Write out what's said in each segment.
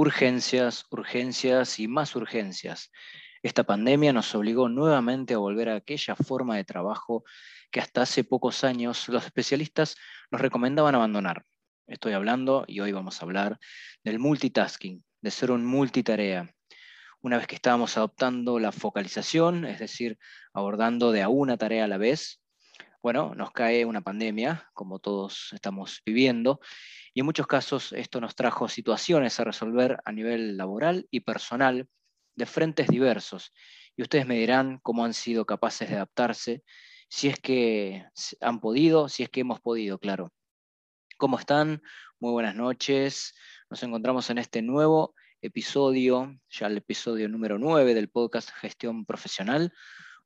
Urgencias, urgencias y más urgencias. Esta pandemia nos obligó nuevamente a volver a aquella forma de trabajo que hasta hace pocos años los especialistas nos recomendaban abandonar. Estoy hablando, y hoy vamos a hablar, del multitasking, de ser un multitarea. Una vez que estábamos adoptando la focalización, es decir, abordando de a una tarea a la vez, bueno, nos cae una pandemia, como todos estamos viviendo, y en muchos casos esto nos trajo situaciones a resolver a nivel laboral y personal de frentes diversos. Y ustedes me dirán cómo han sido capaces de adaptarse, si es que han podido, si es que hemos podido, claro. ¿Cómo están? Muy buenas noches. Nos encontramos en este nuevo episodio, ya el episodio número 9 del podcast Gestión Profesional,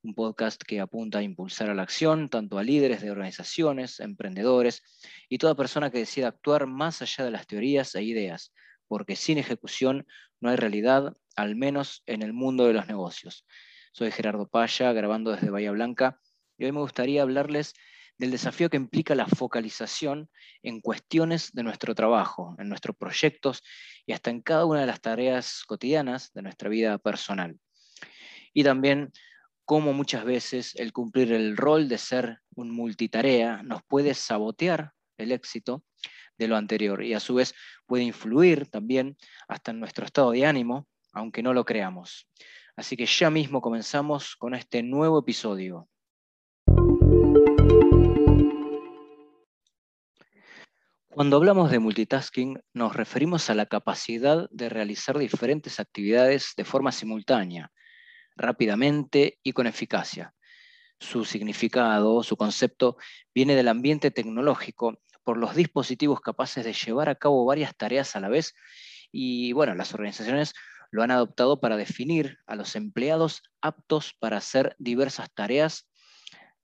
un podcast que apunta a impulsar a la acción tanto a líderes de organizaciones, emprendedores y toda persona que decida actuar más allá de las teorías e ideas, porque sin ejecución no hay realidad, al menos en el mundo de los negocios. Soy Gerardo Paya, grabando desde Bahía Blanca, y hoy me gustaría hablarles del desafío que implica la focalización en cuestiones de nuestro trabajo, en nuestros proyectos y hasta en cada una de las tareas cotidianas de nuestra vida personal. Y también cómo muchas veces el cumplir el rol de ser un multitarea nos puede sabotear el éxito de lo anterior y a su vez puede influir también hasta en nuestro estado de ánimo, aunque no lo creamos. Así que ya mismo comenzamos con este nuevo episodio. Cuando hablamos de multitasking, nos referimos a la capacidad de realizar diferentes actividades de forma simultánea, rápidamente y con eficacia. Su significado, su concepto, viene del ambiente tecnológico por los dispositivos capaces de llevar a cabo varias tareas a la vez y bueno, las organizaciones lo han adoptado para definir a los empleados aptos para hacer diversas tareas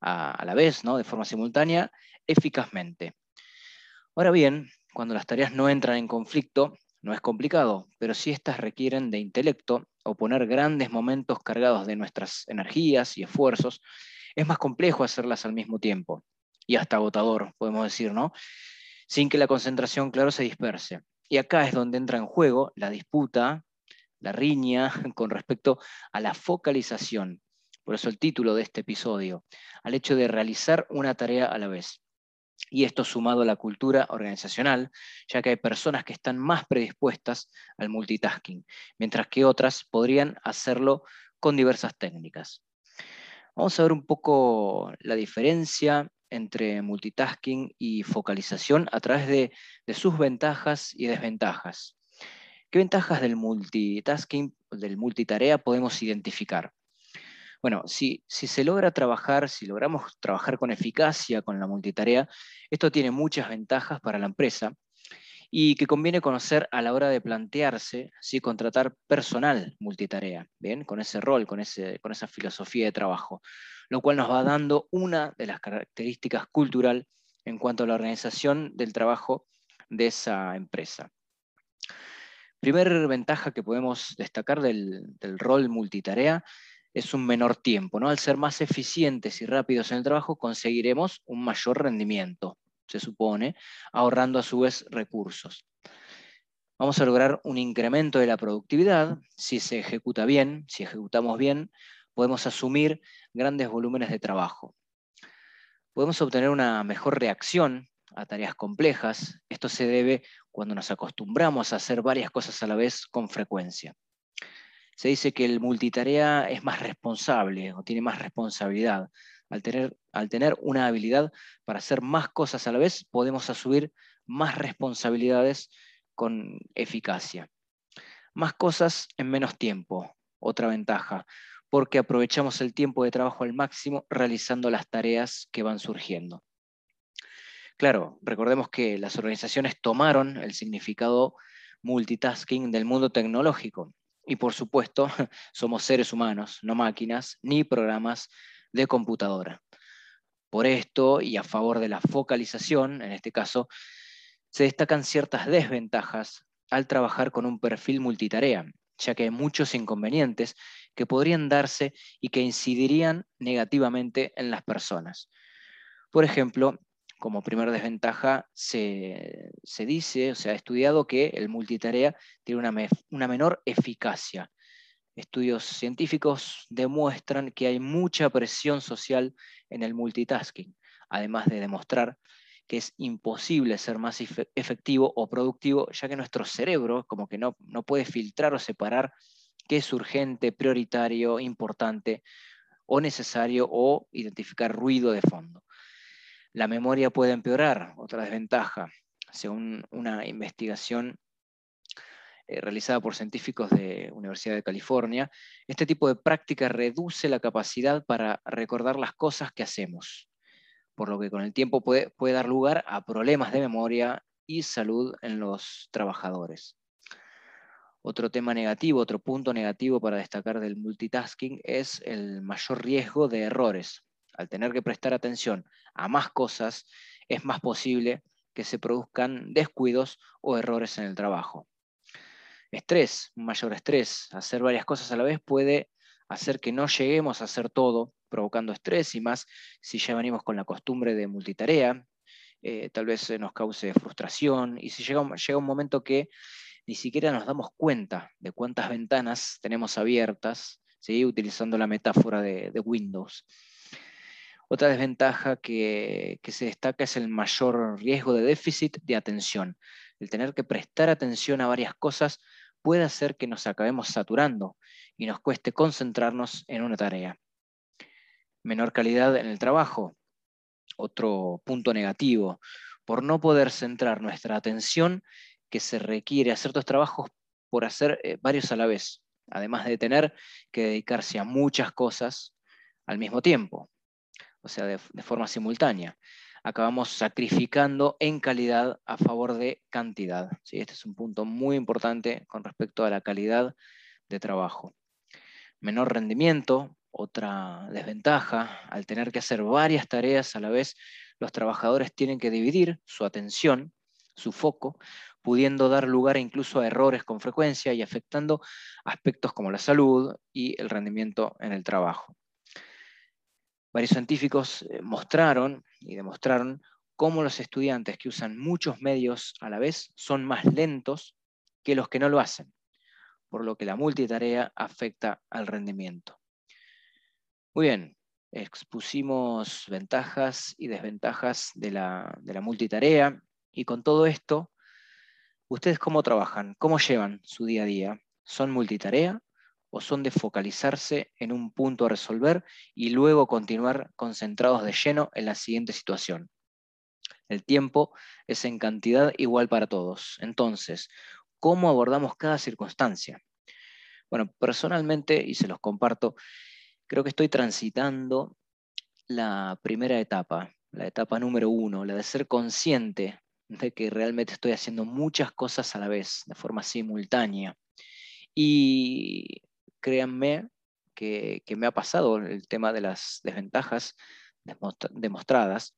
a, la vez, ¿no? de forma simultánea, eficazmente. Ahora bien, cuando las tareas no entran en conflicto, no es complicado, pero si éstas requieren de intelecto o poner grandes momentos cargados de nuestras energías y esfuerzos, es más complejo hacerlas al mismo tiempo y hasta agotador, podemos decir, ¿no? Sin que la concentración, claro, se disperse. Y acá es donde entra en juego la disputa, la riña con respecto a la focalización. Por eso el título de este episodio, al hecho de realizar una tarea a la vez. Y esto sumado a la cultura organizacional, ya que hay personas que están más predispuestas al multitasking, mientras que otras podrían hacerlo con diversas técnicas. Vamos a ver un poco la diferencia entre multitasking y focalización a través de, sus ventajas y desventajas. ¿Qué ventajas del multitasking, del multitarea podemos identificar? Bueno, si, se logra trabajar, si logramos trabajar con eficacia con la multitarea, esto tiene muchas ventajas para la empresa y que conviene conocer a la hora de plantearse si contratar personal multitarea, ¿bien? Con ese rol, con, ese, con esa filosofía de trabajo, lo cual nos va dando una de las características cultural en cuanto a la organización del trabajo de esa empresa. Primer ventaja que podemos destacar del rol multitarea es un menor tiempo. ¿no? Al ser más eficientes y rápidos en el trabajo, conseguiremos un mayor rendimiento se supone, ahorrando a su vez recursos. Vamos a lograr un incremento de la productividad si se ejecuta bien, si ejecutamos bien, podemos asumir grandes volúmenes de trabajo. Podemos obtener una mejor reacción a tareas complejas. Esto se debe cuando nos acostumbramos a hacer varias cosas a la vez con frecuencia. Se dice que el multitarea es más responsable o tiene más responsabilidad, al tener, al tener una habilidad para hacer más cosas a la vez, podemos asumir más responsabilidades con eficacia. Más cosas en menos tiempo, otra ventaja, porque aprovechamos el tiempo de trabajo al máximo realizando las tareas que van surgiendo. Claro, recordemos que las organizaciones tomaron el significado multitasking del mundo tecnológico y por supuesto somos seres humanos, no máquinas ni programas de computadora. Por esto, y a favor de la focalización, en este caso, se destacan ciertas desventajas al trabajar con un perfil multitarea, ya que hay muchos inconvenientes que podrían darse y que incidirían negativamente en las personas. Por ejemplo, como primera desventaja se, dice, o sea, ha estudiado que el multitarea tiene una, una menor eficacia. Estudios científicos demuestran que hay mucha presión social en el multitasking, además de demostrar que es imposible ser más efectivo o productivo, ya que nuestro cerebro como que no, no puede filtrar o separar qué es urgente, prioritario, importante o necesario o identificar ruido de fondo. La memoria puede empeorar, otra desventaja, según una investigación eh, realizada por científicos de Universidad de California, este tipo de práctica reduce la capacidad para recordar las cosas que hacemos por lo que con el tiempo puede, dar lugar a problemas de memoria y salud en los trabajadores. Otro tema negativo, otro punto negativo para destacar del multitasking es el mayor riesgo de errores. Al tener que prestar atención a más cosas, es más posible que se produzcan descuidos o errores en el trabajo. Estrés, un mayor estrés. Hacer varias cosas a la vez puede hacer que no lleguemos a hacer todo provocando estrés y más si ya venimos con la costumbre de multitarea, eh, tal vez nos cause frustración y si llega, llega un momento que ni siquiera nos damos cuenta de cuántas ventanas tenemos abiertas, ¿sí? utilizando la metáfora de, Windows. Otra desventaja que, se destaca es el mayor riesgo de déficit de atención. El tener que prestar atención a varias cosas puede hacer que nos acabemos saturando y nos cueste concentrarnos en una tarea menor calidad en el trabajo. Otro punto negativo, por no poder centrar nuestra atención que se requiere hacer estos trabajos por hacer eh, varios a la vez, además de tener que dedicarse a muchas cosas al mismo tiempo, o sea, de, forma simultánea. Acabamos sacrificando en calidad a favor de cantidad. ¿sí? Este es un punto muy importante con respecto a la calidad de trabajo. Menor rendimiento, otra desventaja, al tener que hacer varias tareas a la vez, los trabajadores tienen que dividir su atención, su foco, pudiendo dar lugar incluso a errores con frecuencia y afectando aspectos como la salud y el rendimiento en el trabajo. Varios científicos eh, mostraron y demostraron cómo los estudiantes que usan muchos medios a la vez son más lentos que los que no lo hacen, por lo que la multitarea afecta al rendimiento. Muy bien, expusimos ventajas y desventajas de la, multitarea y con todo esto, ¿ustedes cómo trabajan? ¿Cómo llevan su día a día? ¿Son multitarea o son de focalizarse en un punto a resolver y luego continuar concentrados de lleno en la siguiente situación? El tiempo es en cantidad igual para todos. Entonces, ¿cómo abordamos cada circunstancia? Bueno, personalmente, y se los comparto, creo que estoy transitando la primera etapa, la etapa número uno, la de ser consciente de que realmente estoy haciendo muchas cosas a la vez, de forma simultánea. Y créanme que, me ha pasado el tema de las desventajas demostradas,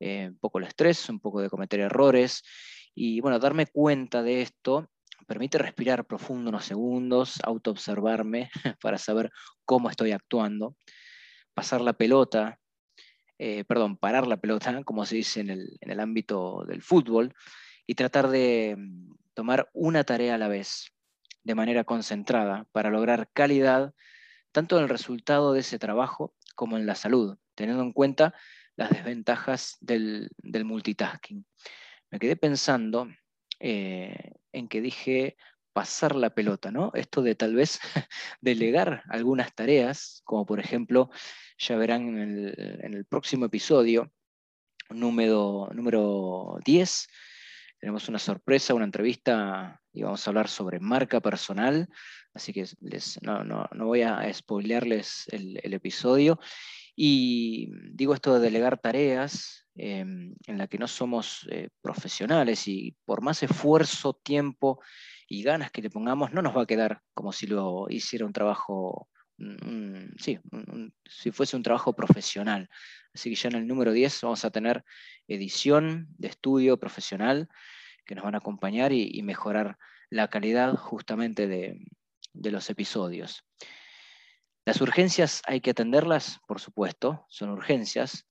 eh, un poco el estrés, un poco de cometer errores, y bueno, darme cuenta de esto permite respirar profundo unos segundos, autoobservarme para saber cómo estoy actuando, pasar la pelota, eh, perdón, parar la pelota, como se dice en el, ámbito del fútbol, y tratar de mm, tomar una tarea a la vez, de manera concentrada, para lograr calidad, tanto en el resultado de ese trabajo como en la salud, teniendo en cuenta las desventajas del, multitasking. Me quedé pensando eh, en que dije pasar la pelota, ¿no? Esto de tal vez delegar algunas tareas, como por ejemplo, ya verán en el, próximo episodio, número, número 10, tenemos una sorpresa, una entrevista y vamos a hablar sobre marca personal, así que les, no, voy a spoilearles el, el episodio. Y digo esto de delegar tareas, Em, en la que no somos eh, profesionales y por más esfuerzo, tiempo y ganas que le pongamos, no nos va a quedar como si lo hiciera un trabajo, sí, si fuese un trabajo profesional. Así que ya en el número 10 vamos a tener edición de estudio profesional que nos van a acompañar y, mejorar la calidad justamente de, de los episodios. Las urgencias hay que atenderlas, por supuesto, son urgencias,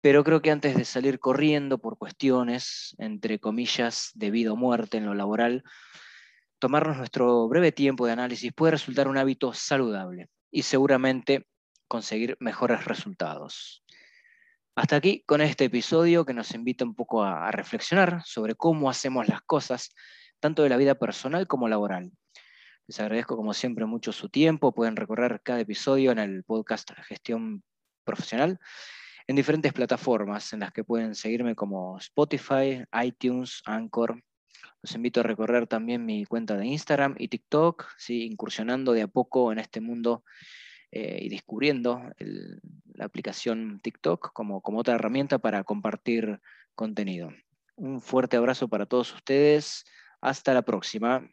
Pero creo que antes de salir corriendo por cuestiones, entre comillas, de vida o muerte en lo laboral, tomarnos nuestro breve tiempo de análisis puede resultar un hábito saludable y seguramente conseguir mejores resultados. Hasta aquí con este episodio que nos invita un poco a, reflexionar sobre cómo hacemos las cosas, tanto de la vida personal como laboral. Les agradezco como siempre mucho su tiempo. Pueden recorrer cada episodio en el podcast Gestión Profesional en diferentes plataformas en las que pueden seguirme como Spotify, iTunes, Anchor. Los invito a recorrer también mi cuenta de Instagram y TikTok, ¿sí? incursionando de a poco en este mundo eh, y descubriendo la aplicación TikTok como, como otra herramienta para compartir contenido. Un fuerte abrazo para todos ustedes. Hasta la próxima.